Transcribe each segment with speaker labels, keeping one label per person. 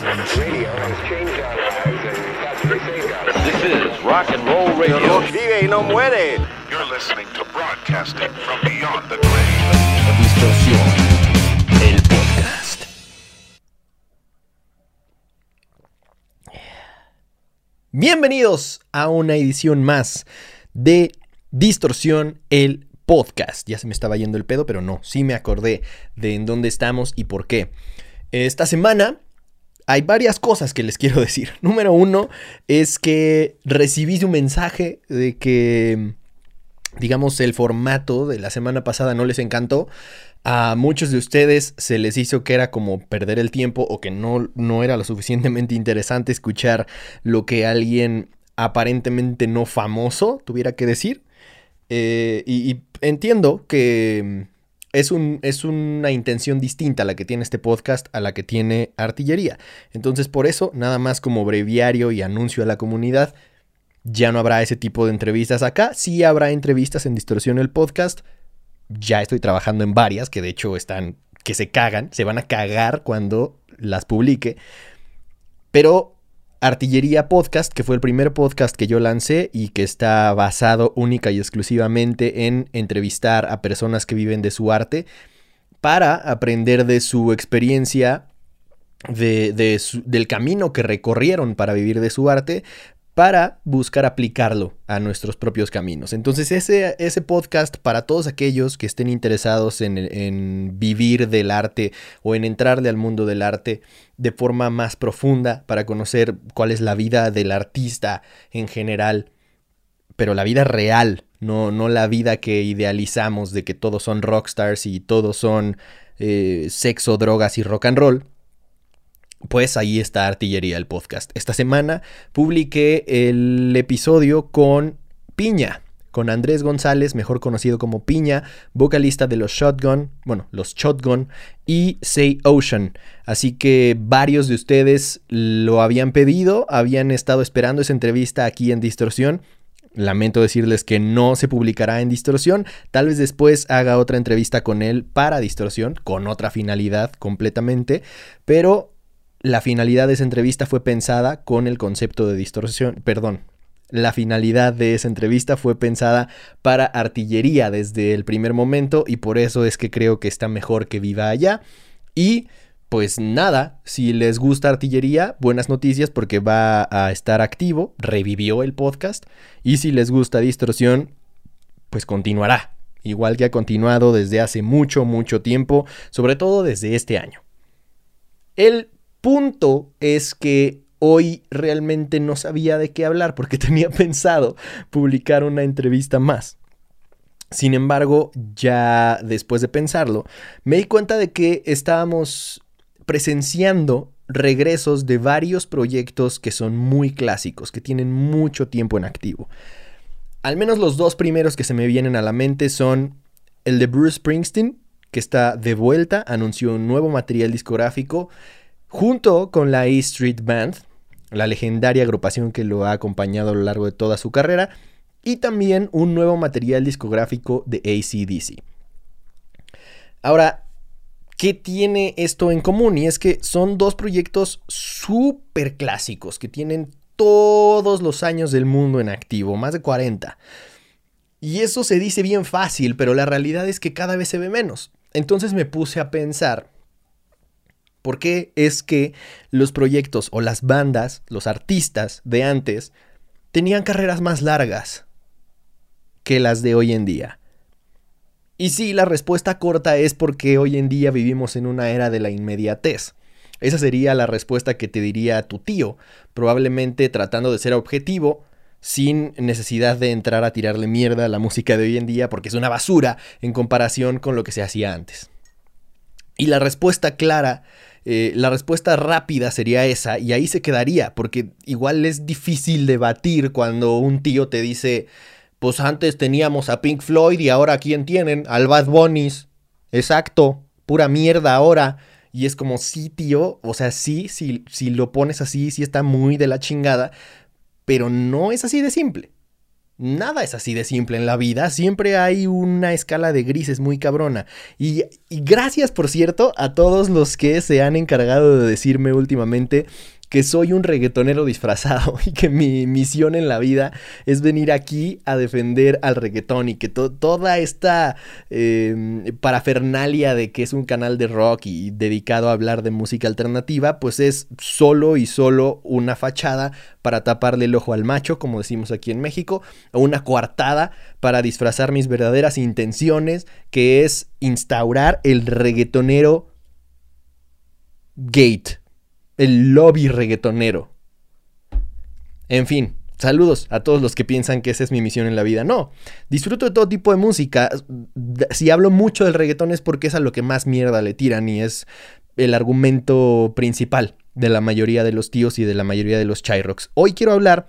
Speaker 1: This is rock and roll radio.
Speaker 2: Vive y no muere.
Speaker 3: You're listening to broadcasting from beyond the grave.
Speaker 4: Distorsión, el podcast. Bienvenidos a una edición más de Distorsión, el podcast. Ya se me estaba yendo el pedo, pero no, sí me acordé de en dónde estamos y por qué. Esta semana hay varias cosas que les quiero decir. Número uno es que recibí un mensaje de que, digamos, el formato de la semana pasada no les encantó. A muchos de ustedes se les hizo que era como perder el tiempo o que no, no era lo suficientemente interesante escuchar lo que alguien aparentemente no famoso tuviera que decir. Eh, y, y entiendo que es, un, es, una intención distinta la que tiene este podcast a la que tiene artillería. Entonces por eso, nada más como breviario y anuncio a la comunidad, ya no habrá ese tipo de entrevistas acá. Sí habrá entrevistas en Distorsión el podcast. Ya estoy trabajando en varias que de hecho están que se cagan, se van a cagar cuando las publique. Pero Artillería Podcast, que fue el primer podcast que yo lancé y que está basado única y exclusivamente en entrevistar a personas que viven de su arte para aprender de su experiencia, de, del camino que recorrieron para vivir de su arte, para buscar aplicarlo a nuestros propios caminos. Entonces ese, ese podcast para todos aquellos que estén interesados en, en, vivir del arte o en entrarle al mundo del arte de forma más profunda para conocer cuál es la vida del artista en general, pero la vida real, no, no la vida que idealizamos de que todos son rockstars y todos son eh, sexo, drogas y rock and roll pues ahí está Artillería el podcast. Esta semana publiqué el episodio con Piña, con Andrés González, mejor conocido como Piña, vocalista de los Shotgun, bueno, los Shotgun y Say Ocean. Así que varios de ustedes lo habían pedido, habían estado esperando esa entrevista aquí en Distorsión. Lamento decirles que no se publicará en Distorsión. Tal vez después haga otra entrevista con él para Distorsión, con otra finalidad completamente. Pero la finalidad de esa entrevista fue pensada con el concepto de distorsión, perdón, la finalidad de esa entrevista fue pensada para artillería desde el primer momento y por eso es que creo que está mejor que viva allá. Y pues nada, si les gusta artillería, buenas noticias porque va a estar activo, revivió el podcast. Y si les gusta distorsión, pues continuará, igual que ha continuado desde hace mucho, mucho tiempo, sobre todo desde este año. El punto es que hoy realmente no sabía de qué hablar porque tenía pensado publicar una entrevista más. Sin embargo, ya después de pensarlo, me di cuenta de que estábamos presenciando regresos de varios proyectos que son muy clásicos, que tienen mucho tiempo en activo. Al menos los dos primeros que se me vienen a la mente son el de Bruce Springsteen, que está de vuelta, anunció un nuevo material discográfico junto con la E Street Band, la legendaria agrupación que lo ha acompañado a lo largo de toda su carrera, y también un nuevo material discográfico de ACDC. Ahora, ¿qué tiene esto en común? Y es que son dos proyectos súper clásicos que tienen todos los años del mundo en activo, más de 40. Y eso se dice bien fácil, pero la realidad es que cada vez se ve menos. Entonces me puse a pensar ¿Por qué es que los proyectos o las bandas, los artistas de antes, tenían carreras más largas que las de hoy en día? Y sí, la respuesta corta es porque hoy en día vivimos en una era de la inmediatez. Esa sería la respuesta que te diría tu tío, probablemente tratando de ser objetivo, sin necesidad de entrar a tirarle mierda a la música de hoy en día porque es una basura en comparación con lo que se hacía antes. Y la respuesta clara eh, la respuesta rápida sería esa y ahí se quedaría, porque igual es difícil debatir cuando un tío te dice, pues antes teníamos a Pink Floyd y ahora quién tienen, al Bad Bunnies. Exacto, pura mierda ahora. Y es como, sí, tío, o sea, sí, sí, si lo pones así, sí está muy de la chingada, pero no es así de simple. Nada es así de simple en la vida, siempre hay una escala de grises muy cabrona. Y, gracias, por cierto, a todos los que se han encargado de decirme últimamente que soy un reggaetonero disfrazado y que mi misión en la vida es venir aquí a defender al reggaetón y que toda esta eh, parafernalia de que es un canal de rock y dedicado a hablar de música alternativa, pues es solo y solo una fachada para taparle el ojo al macho, como decimos aquí en México, o una coartada para disfrazar mis verdaderas intenciones, que es instaurar el reggaetonero gate el lobby reggaetonero. En fin, saludos a todos los que piensan que esa es mi misión en la vida. No, disfruto de todo tipo de música. Si hablo mucho del reggaetón es porque es a lo que más mierda le tiran y es el argumento principal de la mayoría de los tíos y de la mayoría de los chai-rocks. Hoy quiero hablar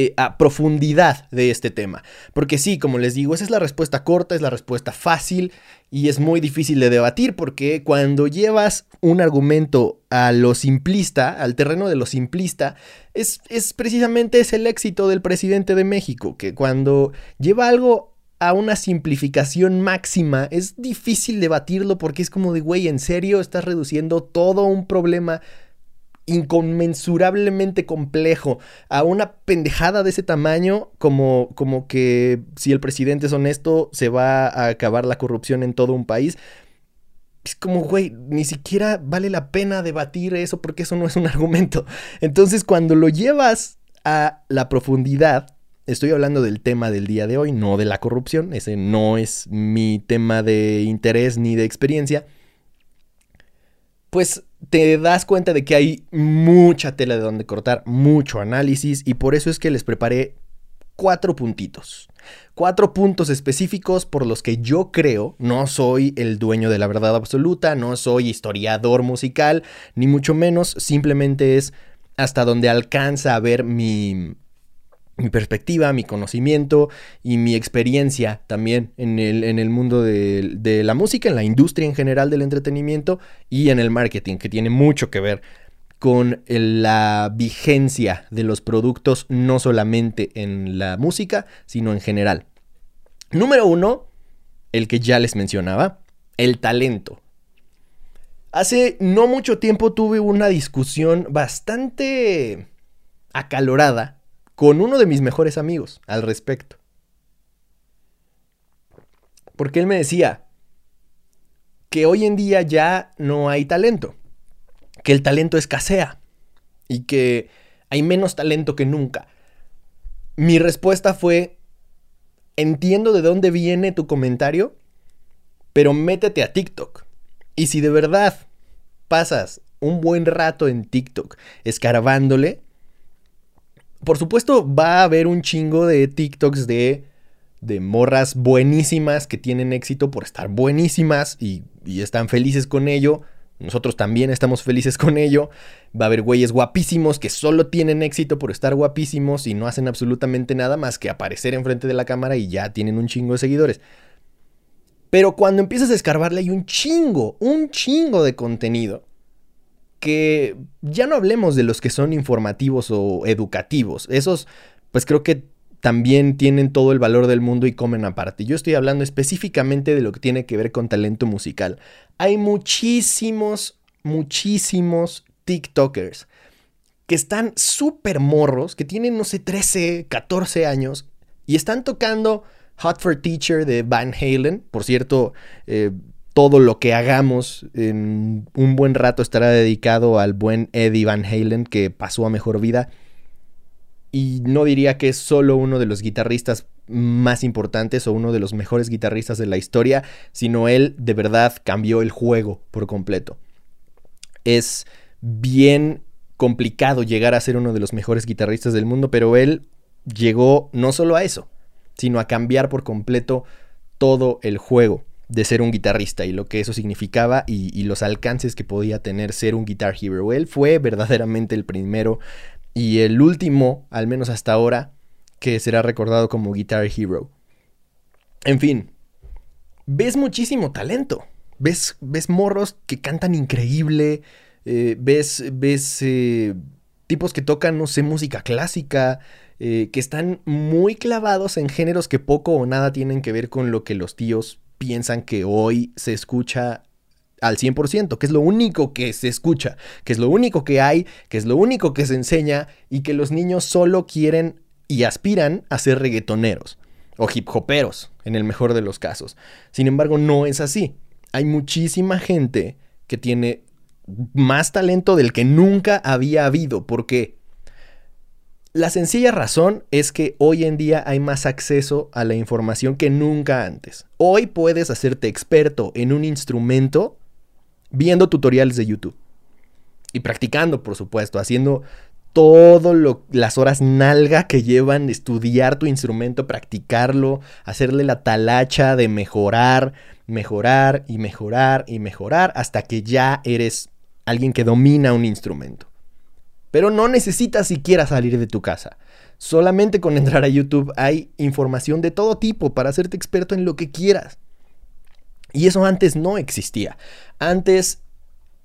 Speaker 4: eh, a profundidad de este tema. Porque sí, como les digo, esa es la respuesta corta, es la respuesta fácil y es muy difícil de debatir porque cuando llevas un argumento a lo simplista, al terreno de lo simplista, es, es precisamente es el éxito del presidente de México, que cuando lleva algo a una simplificación máxima, es difícil debatirlo porque es como de, güey, en serio estás reduciendo todo un problema inconmensurablemente complejo a una pendejada de ese tamaño como, como que si el presidente es honesto se va a acabar la corrupción en todo un país. Es como, güey, ni siquiera vale la pena debatir eso porque eso no es un argumento. Entonces cuando lo llevas a la profundidad, estoy hablando del tema del día de hoy, no de la corrupción, ese no es mi tema de interés ni de experiencia pues te das cuenta de que hay mucha tela de donde cortar, mucho análisis y por eso es que les preparé cuatro puntitos. Cuatro puntos específicos por los que yo creo, no soy el dueño de la verdad absoluta, no soy historiador musical, ni mucho menos, simplemente es hasta donde alcanza a ver mi, mi perspectiva, mi conocimiento y mi experiencia también en el, en el mundo de, la música, en la industria en general del entretenimiento y en el marketing, que tiene mucho que ver con la vigencia de los productos, no solamente en la música, sino en general. Número uno, el que ya les mencionaba, el talento. Hace no mucho tiempo tuve una discusión bastante acalorada con uno de mis mejores amigos al respecto. Porque él me decía que hoy en día ya no hay talento, que el talento escasea y que hay menos talento que nunca. Mi respuesta fue, entiendo de dónde viene tu comentario, pero métete a TikTok. Y si de verdad pasas un buen rato en TikTok escarbándole, por supuesto, va a haber un chingo de TikToks de, de morras buenísimas que tienen éxito por estar buenísimas y, y están felices con ello. Nosotros también estamos felices con ello. Va a haber güeyes guapísimos que solo tienen éxito por estar guapísimos y no hacen absolutamente nada más que aparecer enfrente de la cámara y ya tienen un chingo de seguidores. Pero cuando empiezas a escarbarle hay un chingo, un chingo de contenido que ya no hablemos de los que son informativos o educativos. Esos, pues creo que también tienen todo el valor del mundo y comen aparte. Yo estoy hablando específicamente de lo que tiene que ver con talento musical. Hay muchísimos, muchísimos TikTokers que están súper morros, que tienen, no sé, 13, 14 años y están tocando Hot for Teacher de Van Halen. Por cierto, eh, todo lo que hagamos en un buen rato estará dedicado al buen Eddie Van Halen que pasó a mejor vida. Y no diría que es solo uno de los guitarristas más importantes o uno de los mejores guitarristas de la historia, sino él de verdad cambió el juego por completo. Es bien complicado llegar a ser uno de los mejores guitarristas del mundo, pero él llegó no solo a eso, sino a cambiar por completo todo el juego de ser un guitarrista y lo que eso significaba y, los alcances que podía tener ser un Guitar Hero. Él fue verdaderamente el primero y el último, al menos hasta ahora, que será recordado como Guitar Hero. En fin, ves muchísimo talento. Ves, ves morros que cantan increíble. Eh, ves, ves eh, tipos que tocan, no sé, música clásica. eh, que están muy clavados en géneros que poco o nada tienen que ver con lo que los tíos piensan que hoy se escucha al 100%, que es lo único que se escucha, que es lo único que hay, que es lo único que se enseña y que los niños solo quieren y aspiran a ser reggaetoneros o hip hoperos, en el mejor de los casos. Sin embargo, no es así. Hay muchísima gente que tiene más talento del que nunca había habido. ¿Por qué? La sencilla razón es que hoy en día hay más acceso a la información que nunca antes. Hoy puedes hacerte experto en un instrumento viendo tutoriales de YouTube. Y practicando, por supuesto, haciendo todo lo, las horas nalga que llevan estudiar tu instrumento, practicarlo, hacerle la talacha de mejorar, mejorar y mejorar y mejorar hasta que ya eres alguien que domina un instrumento. Pero no necesitas siquiera salir de tu casa. Solamente con entrar a YouTube hay información de todo tipo para hacerte experto en lo que quieras. Y eso antes no existía. Antes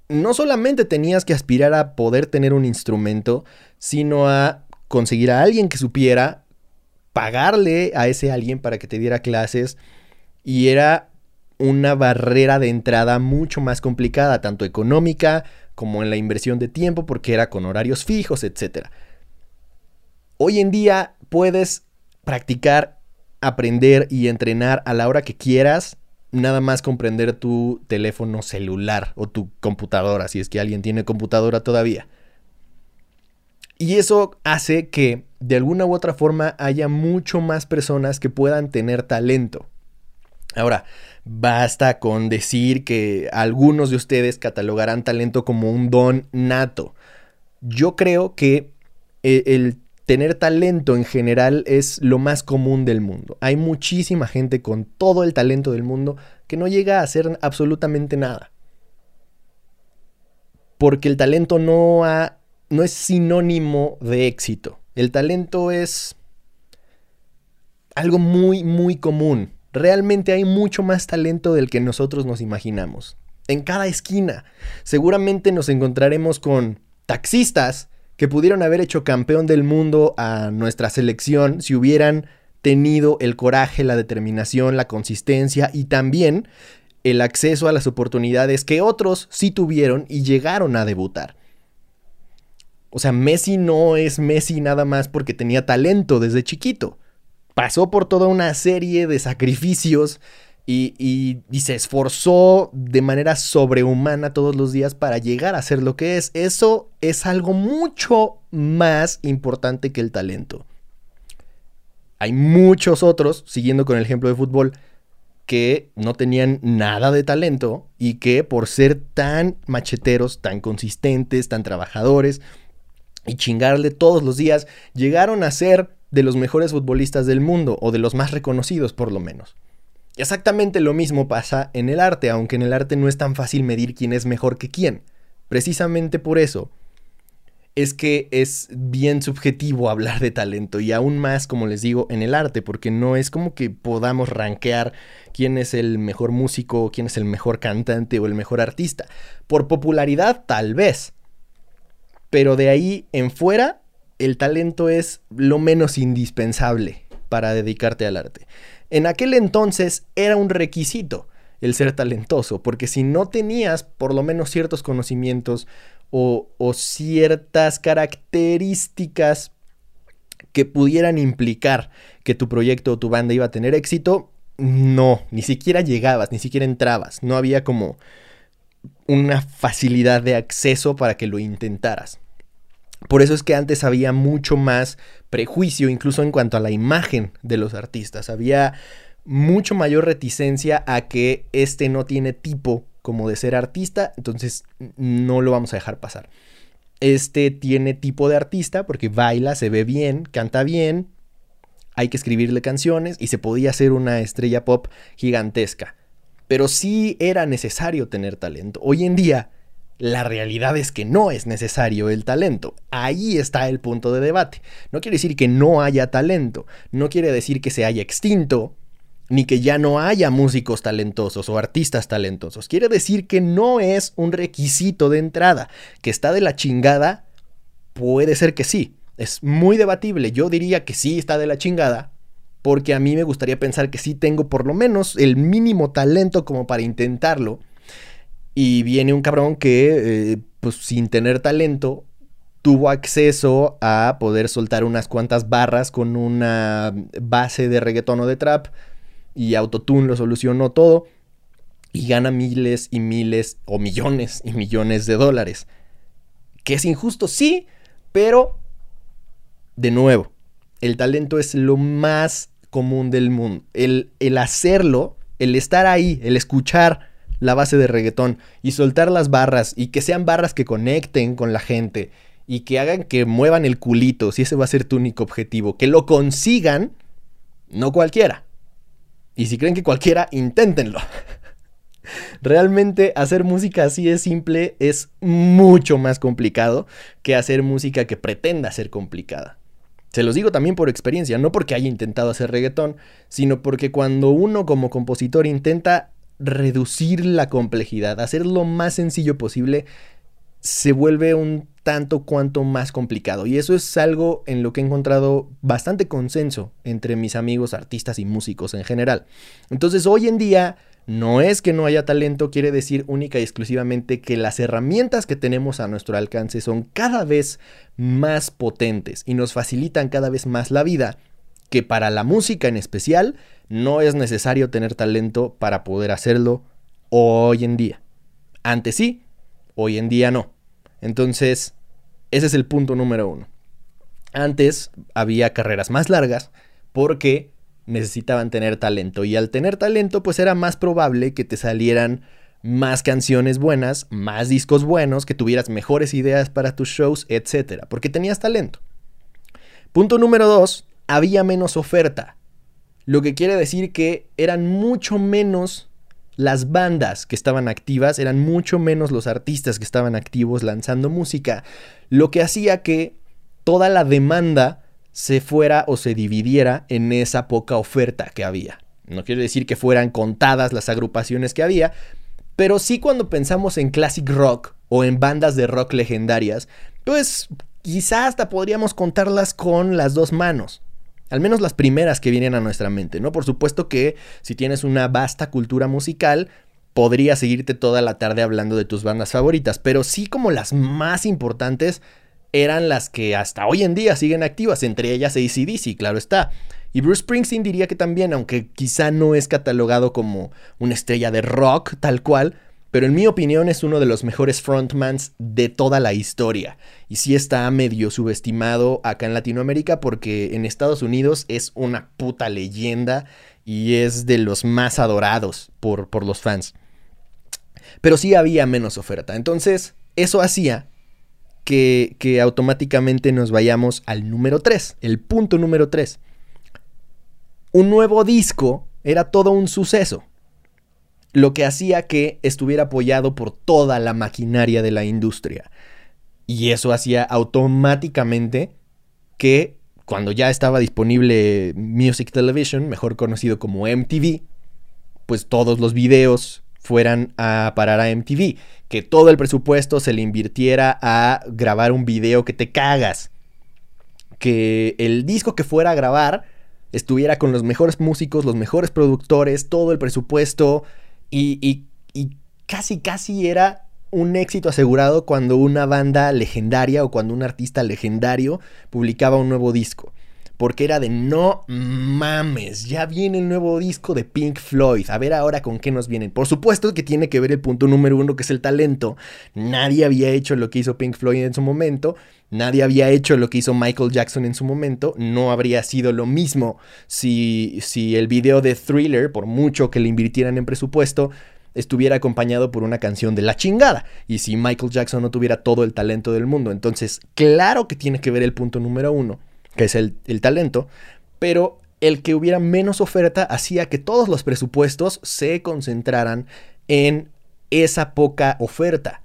Speaker 4: no solamente tenías que aspirar a poder tener un instrumento, sino a conseguir a alguien que supiera, pagarle a ese alguien para que te diera clases. Y era una barrera de entrada mucho más complicada, tanto económica como en la inversión de tiempo, porque era con horarios fijos, etc. Hoy en día puedes practicar, aprender y entrenar a la hora que quieras nada más comprender tu teléfono celular o tu computadora, si es que alguien tiene computadora todavía. Y eso hace que de alguna u otra forma haya mucho más personas que puedan tener talento. Ahora, basta con decir que algunos de ustedes catalogarán talento como un don nato. Yo creo que eh, el tener talento en general es lo más común del mundo. Hay muchísima gente con todo el talento del mundo que no llega a hacer absolutamente nada. Porque el talento no, no es sinónimo de éxito. El talento es algo muy, muy común. Realmente hay mucho más talento del que nosotros nos imaginamos. En cada esquina. Seguramente nos encontraremos con taxistas que pudieron haber hecho campeón del mundo a nuestra selección si hubieran tenido el coraje, la determinación, la consistencia y también el acceso a las oportunidades que otros sí tuvieron y llegaron a debutar. O sea, Messi no es Messi nada más porque tenía talento desde chiquito. Pasó por toda una serie de sacrificios y, se esforzó de manera sobrehumana todos los días para llegar a ser lo que es. Eso es algo mucho más importante que el talento. Hay muchos otros, siguiendo con el ejemplo de fútbol, que no tenían nada de talento y que por ser tan macheteros, tan consistentes, tan trabajadores y chingarle todos los días, llegaron a ser de los mejores futbolistas del mundo o de los más reconocidos por lo menos. Exactamente lo mismo pasa en el arte, aunque en el arte no es tan fácil medir quién es mejor que quién. Precisamente por eso es que es bien subjetivo hablar de talento y aún más, como les digo, en el arte, porque no es como que podamos rankear quién es el mejor músico, quién es el mejor cantante o el mejor artista. Por popularidad, tal vez. Pero de ahí en fuera, el talento es lo menos indispensable para dedicarte al arte. En aquel entonces era un requisito el ser talentoso, porque si no tenías por lo menos ciertos conocimientos o, ciertas características que pudieran implicar que tu proyecto o tu banda iba a tener éxito, no, ni siquiera llegabas, ni siquiera entrabas, no había como una facilidad de acceso para que lo intentaras. Por eso es que antes había mucho más prejuicio, incluso en cuanto a la imagen de los artistas. Había mucho mayor reticencia a que este no tiene tipo como de ser artista, entonces no lo vamos a dejar pasar. Este tiene tipo de artista porque baila, se ve bien, canta bien, hay que escribirle canciones y se podía hacer una estrella pop gigantesca. Pero sí era necesario tener talento. Hoy en día la realidad es que no es necesario el talento. Ahí está el punto de debate. No quiere decir que no haya talento, no quiere decir que se haya extinto, ni que ya no haya músicos talentosos o artistas talentosos. Quiere decir que no es un requisito de entrada. Que está de la chingada, puede ser que sí, es muy debatible. Yo diría que sí está de la chingada, porque a mí me gustaría pensar que sí tengo por lo menos el mínimo talento como para intentarlo. Y viene un cabrón que, eh, pues sin tener talento, tuvo acceso a poder soltar unas cuantas barras con una base de reggaetón o de trap y Autotune lo solucionó todo y gana miles y miles o millones y millones de dólares. Que es injusto, sí, pero de nuevo, el talento es lo más común del mundo. El, el hacerlo, el estar ahí, el escuchar la base de reggaetón y soltar las barras y que sean barras que conecten con la gente y que hagan que muevan el culito, si ese va a ser tu único objetivo, que lo consigan, no cualquiera. Y si creen que cualquiera, inténtenlo. Realmente hacer música así es simple, es mucho más complicado que hacer música que pretenda ser complicada. Se los digo también por experiencia, no porque haya intentado hacer reggaetón, sino porque cuando uno como compositor intenta reducir la complejidad, hacer lo más sencillo posible, se vuelve un tanto cuanto más complicado. Y eso es algo en lo que he encontrado bastante consenso entre mis amigos artistas y músicos en general. Entonces hoy en día no es que no haya talento, quiere decir única y exclusivamente que las herramientas que tenemos a nuestro alcance son cada vez más potentes y nos facilitan cada vez más la vida, que para la música en especial no es necesario tener talento para poder hacerlo hoy en día. Antes sí, hoy en día no. Entonces, ese es el punto número uno. Antes había carreras más largas porque necesitaban tener talento y al tener talento pues era más probable que te salieran más canciones buenas, más discos buenos, que tuvieras mejores ideas para tus shows, etc. Porque tenías talento. Punto número dos, había menos oferta. Lo que quiere decir que eran mucho menos las bandas que estaban activas, eran mucho menos los artistas que estaban activos lanzando música, lo que hacía que toda la demanda se fuera o se dividiera en esa poca oferta que había. No quiere decir que fueran contadas las agrupaciones que había, pero sí cuando pensamos en classic rock o en bandas de rock legendarias, pues quizá hasta podríamos contarlas con las dos manos. Al menos las primeras que vienen a nuestra mente, ¿no? Por supuesto que si tienes una vasta cultura musical, podría seguirte toda la tarde hablando de tus bandas favoritas, pero sí como las más importantes eran las que hasta hoy en día siguen activas, entre ellas ACDC, claro está. Y Bruce Springsteen diría que también, aunque quizá no es catalogado como una estrella de rock tal cual, pero en mi opinión es uno de los mejores frontmans de toda la historia. Y sí está medio subestimado acá en Latinoamérica porque en Estados Unidos es una puta leyenda y es de los más adorados por, por los fans. Pero sí había menos oferta. Entonces, eso hacía que, que automáticamente nos vayamos al número 3, el punto número 3. Un nuevo disco era todo un suceso lo que hacía que estuviera apoyado por toda la maquinaria de la industria. Y eso hacía automáticamente que cuando ya estaba disponible Music Television, mejor conocido como MTV, pues todos los videos fueran a parar a MTV, que todo el presupuesto se le invirtiera a grabar un video que te cagas, que el disco que fuera a grabar estuviera con los mejores músicos, los mejores productores, todo el presupuesto, y, casi, casi era un éxito asegurado cuando una banda legendaria o cuando un artista legendario publicaba un nuevo disco. Porque era de no mames, ya viene el nuevo disco de Pink Floyd. A ver ahora con qué nos vienen. Por supuesto que tiene que ver el punto número uno, que es el talento. Nadie había hecho lo que hizo Pink Floyd en su momento. Nadie había hecho lo que hizo Michael Jackson en su momento. No habría sido lo mismo si, si el video de Thriller, por mucho que le invirtieran en presupuesto, estuviera acompañado por una canción de la chingada. Y si Michael Jackson no tuviera todo el talento del mundo. Entonces, claro que tiene que ver el punto número uno, que es el, el talento. Pero el que hubiera menos oferta hacía que todos los presupuestos se concentraran en esa poca oferta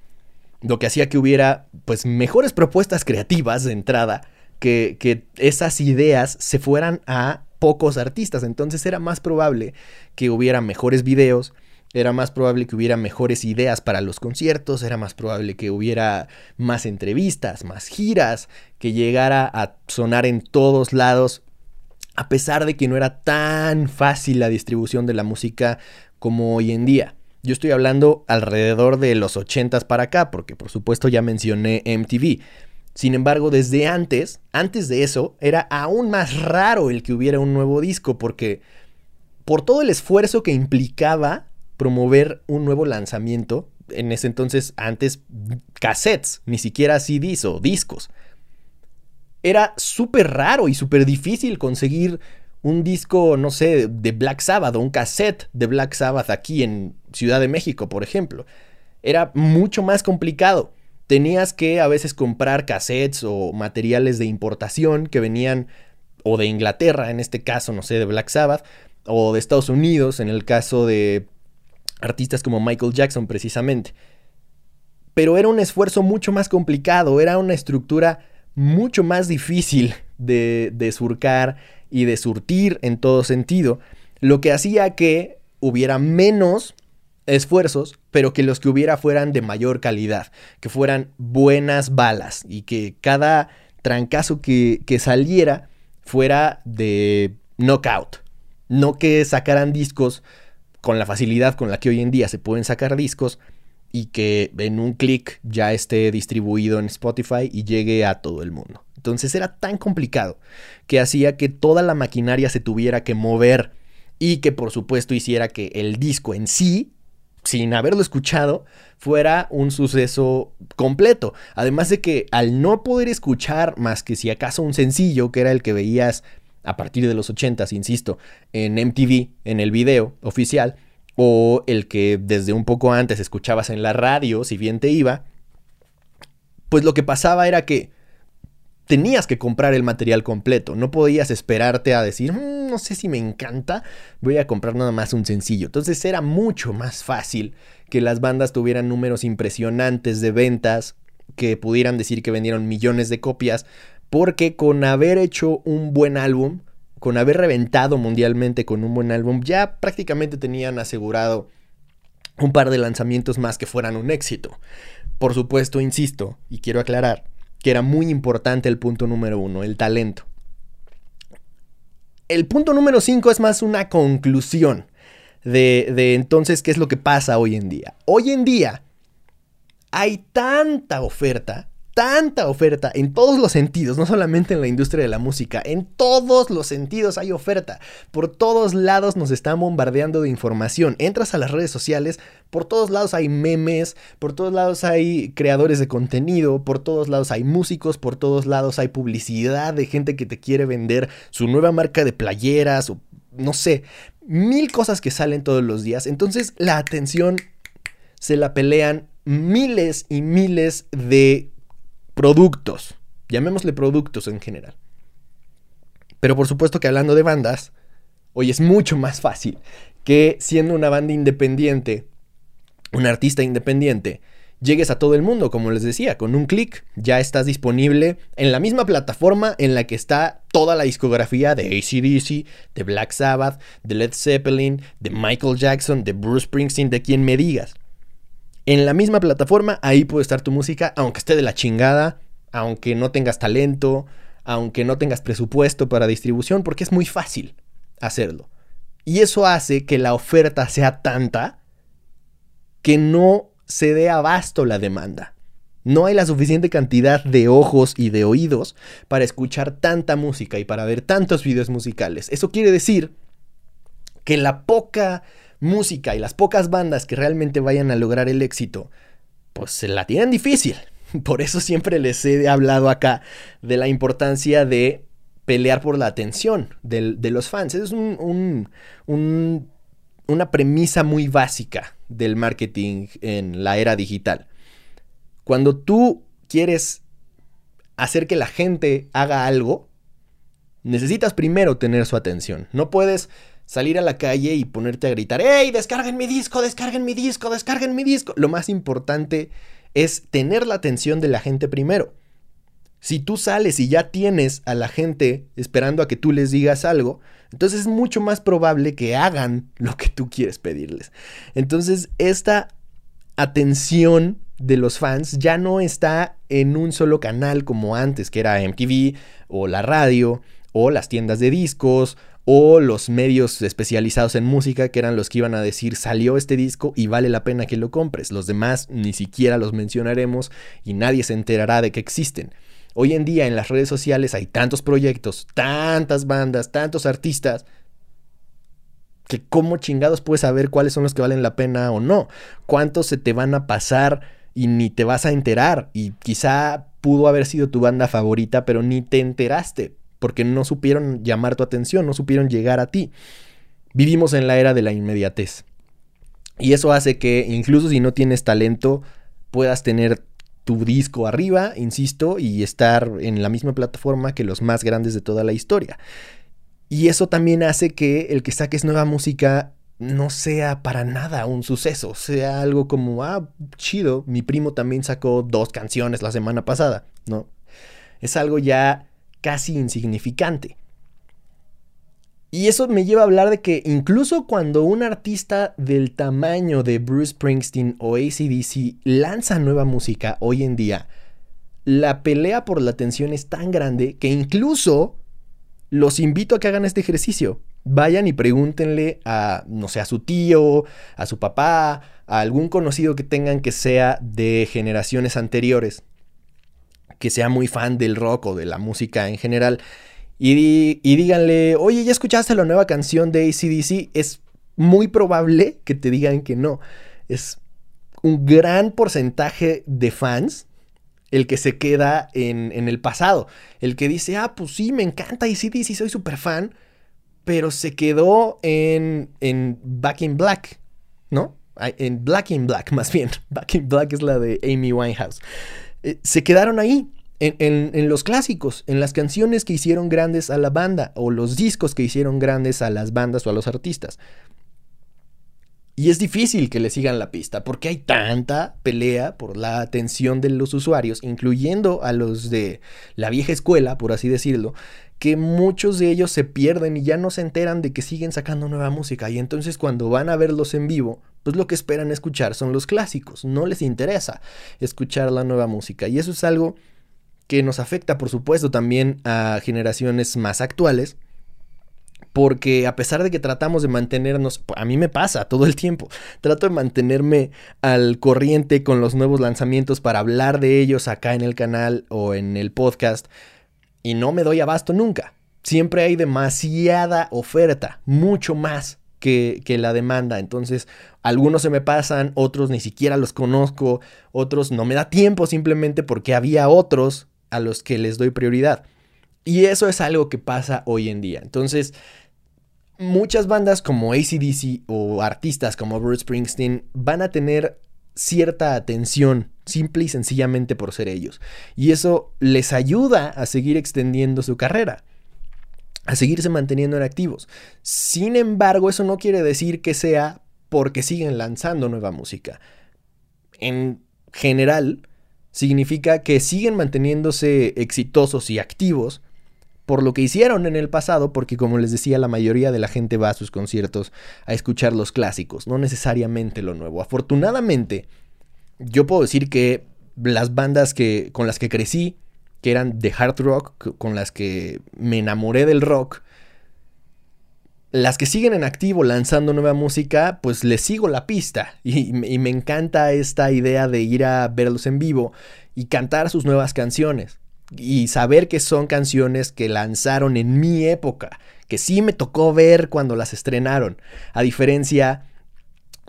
Speaker 4: lo que hacía que hubiera pues mejores propuestas creativas de entrada, que, que esas ideas se fueran a pocos artistas, entonces era más probable que hubiera mejores videos, era más probable que hubiera mejores ideas para los conciertos, era más probable que hubiera más entrevistas, más giras, que llegara a sonar en todos lados, a pesar de que no era tan fácil la distribución de la música como hoy en día. Yo estoy hablando alrededor de los 80s para acá, porque por supuesto ya mencioné MTV. Sin embargo, desde antes, antes de eso, era aún más raro el que hubiera un nuevo disco, porque por todo el esfuerzo que implicaba promover un nuevo lanzamiento, en ese entonces antes cassettes, ni siquiera CDs o discos. Era súper raro y súper difícil conseguir un disco, no sé, de Black Sabbath o un cassette de Black Sabbath aquí en Ciudad de México, por ejemplo. Era mucho más complicado. Tenías que a veces comprar cassettes o materiales de importación que venían o de Inglaterra, en este caso, no sé, de Black Sabbath, o de Estados Unidos, en el caso de artistas como Michael Jackson precisamente. Pero era un esfuerzo mucho más complicado, era una estructura mucho más difícil de, de surcar y de surtir en todo sentido, lo que hacía que hubiera menos esfuerzos, pero que los que hubiera fueran de mayor calidad, que fueran buenas balas y que cada trancazo que, que saliera fuera de knockout, no que sacaran discos con la facilidad con la que hoy en día se pueden sacar discos y que en un clic ya esté distribuido en Spotify y llegue a todo el mundo. Entonces era tan complicado que hacía que toda la maquinaria se tuviera que mover y que por supuesto hiciera que el disco en sí, sin haberlo escuchado, fuera un suceso completo. Además de que al no poder escuchar más que si acaso un sencillo, que era el que veías a partir de los 80, insisto, en MTV, en el video oficial, o el que desde un poco antes escuchabas en la radio, si bien te iba, pues lo que pasaba era que tenías que comprar el material completo. No podías esperarte a decir, mm, no sé si me encanta, voy a comprar nada más un sencillo. Entonces era mucho más fácil que las bandas tuvieran números impresionantes de ventas, que pudieran decir que vendieron millones de copias, porque con haber hecho un buen álbum, con haber reventado mundialmente con un buen álbum, ya prácticamente tenían asegurado un par de lanzamientos más que fueran un éxito. Por supuesto, insisto, y quiero aclarar, que era muy importante el punto número uno, el talento. El punto número cinco es más una conclusión de, de entonces qué es lo que pasa hoy en día. Hoy en día hay tanta oferta tanta oferta en todos los sentidos, no solamente en la industria de la música, en todos los sentidos hay oferta. Por todos lados nos están bombardeando de información. Entras a las redes sociales, por todos lados hay memes, por todos lados hay creadores de contenido, por todos lados hay músicos, por todos lados hay publicidad de gente que te quiere vender su nueva marca de playeras o no sé, mil cosas que salen todos los días. Entonces la atención se la pelean miles y miles de productos. Llamémosle productos en general. Pero por supuesto que hablando de bandas, hoy es mucho más fácil que siendo una banda independiente, un artista independiente, llegues a todo el mundo, como les decía, con un clic ya estás disponible en la misma plataforma en la que está toda la discografía de ACDC, de Black Sabbath, de Led Zeppelin, de Michael Jackson, de Bruce Springsteen, de quien me digas en la misma plataforma, ahí puede estar tu música, aunque esté de la chingada, aunque no tengas talento, aunque no tengas presupuesto para distribución, porque es muy fácil hacerlo. Y eso hace que la oferta sea tanta que no se dé abasto la demanda. No hay la suficiente cantidad de ojos y de oídos para escuchar tanta música y para ver tantos videos musicales. Eso quiere decir que la poca música y las pocas bandas que realmente vayan a lograr el éxito, pues se la tienen difícil. Por eso siempre les he hablado acá de la importancia de pelear por la atención de, los fans. Es un, una premisa muy básica del marketing en la era digital. Cuando tú quieres hacer que la gente haga algo, necesitas primero tener su atención. No puedes salir a la calle y ponerte a gritar, ¡Ey, descarguen mi disco, descarguen mi disco, descarguen mi disco! Lo más importante es tener la atención de la gente primero. Si tú sales y ya tienes a la gente esperando a que tú les digas algo, entonces es mucho más probable que hagan lo que tú quieres pedirles. Entonces, esta atención de los fans ya no está en un solo canal como antes, que era MTV o la radio o las tiendas de discos o los medios especializados en música que eran los que iban a decir salió este disco y vale la pena que lo compres. Los demás ni siquiera los mencionaremos y nadie se enterará de que existen. Hoy en día en las redes sociales hay tantos proyectos, tantas bandas, tantos artistas, que cómo chingados puedes saber cuáles son los que valen la pena o no. Cuántos se te van a pasar y ni te vas a enterar. Y quizá pudo haber sido tu banda favorita, pero ni te enteraste, porque no supieron llamar tu atención, no supieron llegar a ti. Vivimos en la era de la inmediatez. Y eso hace que incluso si no tienes talento, puedas tener tu disco arriba, insisto, y estar en la misma plataforma que los más grandes de toda la historia. Y eso también hace que el que saques nueva música no sea para nada un suceso, sea algo como, ah, chido, mi primo también sacó dos canciones la semana pasada, ¿no? Es algo ya casi insignificante. Y eso me lleva a hablar de que incluso cuando un artista del tamaño de Bruce Springsteen o ACDC lanza nueva música hoy en día, la pelea por la atención es tan grande que incluso los invito a que hagan este ejercicio. Vayan y pregúntenle a, no sé, a su tío, a su papá, a algún conocido que tengan que sea de generaciones anteriores, que sea muy fan del rock o de la música en general y, díganle, oye, ¿ya escuchaste la nueva canción de ACDC? Es muy probable que te digan que no. Es un gran porcentaje de fans el que se queda en, el pasado. El que dice, ah, pues sí, me encanta ACDC, soy súper fan. Pero se quedó en, en Back in Black, ¿no? En Black in Black, más bien. Back in Black es la de Amy Winehouse. Eh, se quedaron ahí en, los clásicos, en las canciones que hicieron grandes a la banda o los discos que hicieron grandes a las bandas o a los artistas. Y es difícil que le sigan la pista porque hay tanta pelea por la atención de los usuarios, incluyendo a los de la vieja escuela, por así decirlo, que muchos de ellos se pierden y ya no se enteran de que siguen sacando nueva música. Y entonces cuando van a verlos en vivo, pues lo que esperan escuchar son los clásicos. No les interesa escuchar la nueva música. Y eso es algo que nos afecta por supuesto también a generaciones más actuales. Porque a pesar de que tratamos de mantenernos, a mí me pasa todo el tiempo, trato de mantenerme al corriente con los nuevos lanzamientos para hablar de ellos acá en el canal o en el podcast y no me doy abasto nunca. Siempre hay demasiada oferta, mucho más que, la demanda. Entonces, algunos se me pasan, otros ni siquiera los conozco, otros no me da tiempo simplemente porque había otros a los que les doy prioridad. Y eso es algo que pasa hoy en día. Entonces, muchas bandas como ACDC o artistas como Bruce Springsteen van a tener cierta atención simple y sencillamente por ser ellos. Y eso les ayuda a seguir extendiendo su carrera, a seguirse manteniendo en activos. Sin embargo, eso no quiere decir que sea porque siguen lanzando nueva música. En general, significa que siguen manteniéndose exitosos y activos por lo que hicieron en el pasado, porque como les decía, la mayoría de la gente va a sus conciertos a escuchar los clásicos, no necesariamente lo nuevo. Afortunadamente, yo puedo decir que las bandas que, con las que crecí, que eran de hard rock, con las que me enamoré del rock, las que siguen en activo lanzando nueva música, pues les sigo la pista. Y, me encanta esta idea de ir a verlos en vivo y cantar sus nuevas canciones. Y saber que son canciones que lanzaron en mi época, que sí me tocó ver cuando las estrenaron, a diferencia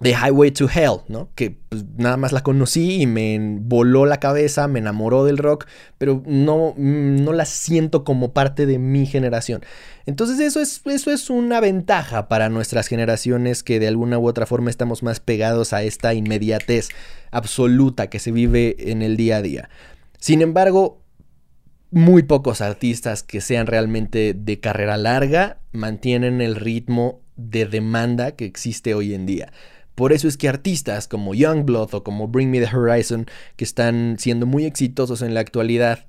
Speaker 4: de Highway to Hell, ¿no? Que pues, nada más la conocí y me voló la cabeza, me enamoró del rock, pero no, mm, no la siento como parte de mi generación. Entonces eso es, eso es una ventaja para nuestras generaciones que de alguna u otra forma estamos más pegados a esta inmediatez absoluta que se vive en el día a día. Sin embargo, muy pocos artistas que sean realmente de carrera larga mantienen el ritmo de demanda que existe hoy en día. Por eso es que artistas como Youngblood o como Bring Me the Horizon, que están siendo muy exitosos en la actualidad,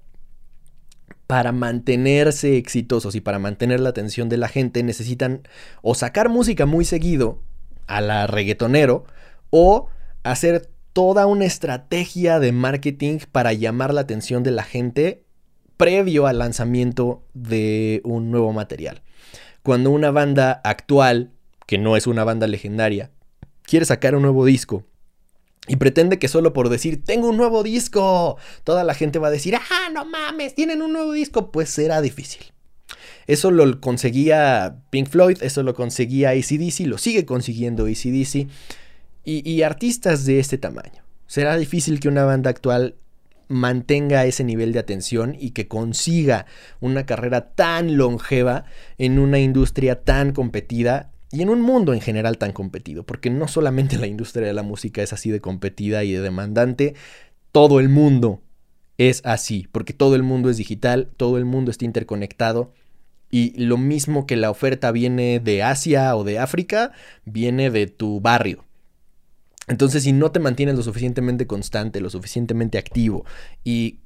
Speaker 4: para mantenerse exitosos y para mantener la atención de la gente necesitan o sacar música muy seguido a la reggaetonero o hacer toda una estrategia de marketing para llamar la atención de la gente previo al lanzamiento de un nuevo material. Cuando una banda actual, que no es una banda legendaria, quiere sacar un nuevo disco y pretende que solo por decir, tengo un nuevo disco, toda la gente va a decir, ah, no mames, tienen un nuevo disco, pues será difícil. Eso lo conseguía Pink Floyd, eso lo conseguía ACDC, lo sigue consiguiendo ACDC y, y artistas de este tamaño. Será difícil que una banda actual mantenga ese nivel de atención y que consiga una carrera tan longeva en una industria tan competida y en un mundo en general tan competido, porque no solamente la industria de la música es así de competida y de demandante, todo el mundo es así, porque todo el mundo es digital, todo el mundo está interconectado y lo mismo que la oferta viene de Asia o de África, viene de tu barrio. Entonces, si no te mantienes lo suficientemente constante, lo suficientemente activo y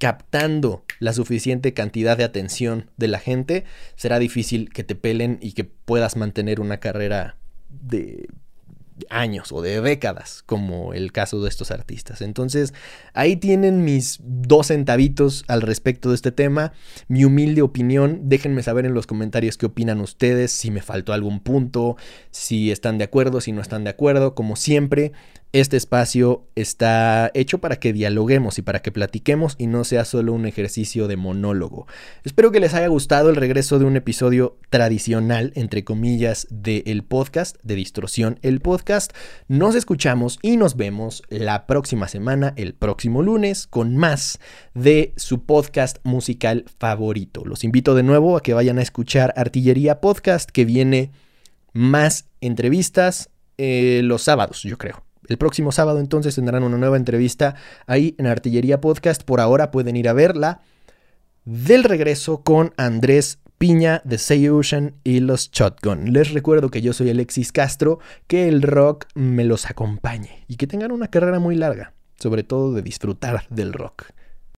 Speaker 4: captando la suficiente cantidad de atención de la gente, será difícil que te pelen y que puedas mantener una carrera de años o de décadas, como el caso de estos artistas. Entonces, ahí tienen mis dos centavitos al respecto de este tema, mi humilde opinión. Déjenme saber en los comentarios qué opinan ustedes, si me faltó algún punto, si están de acuerdo, si no están de acuerdo. Como siempre, este espacio está hecho para que dialoguemos y para que platiquemos y no sea solo un ejercicio de monólogo. Espero que les haya gustado el regreso de un episodio tradicional, entre comillas, del podcast, de Distorsión el podcast. Nos escuchamos y nos vemos la próxima semana, el próximo lunes, con más de su podcast musical favorito. Los invito de nuevo a que vayan a escuchar Artillería Podcast, que viene más entrevistas eh, los sábados, yo creo. El próximo sábado entonces tendrán una nueva entrevista ahí en Artillería Podcast. Por ahora pueden ir a verla. Del regreso con Andrés Piña de Say Ocean y los Shotgun. Les recuerdo que yo soy Alexis Castro, que el rock me los acompañe y que tengan una carrera muy larga, sobre todo de disfrutar del rock.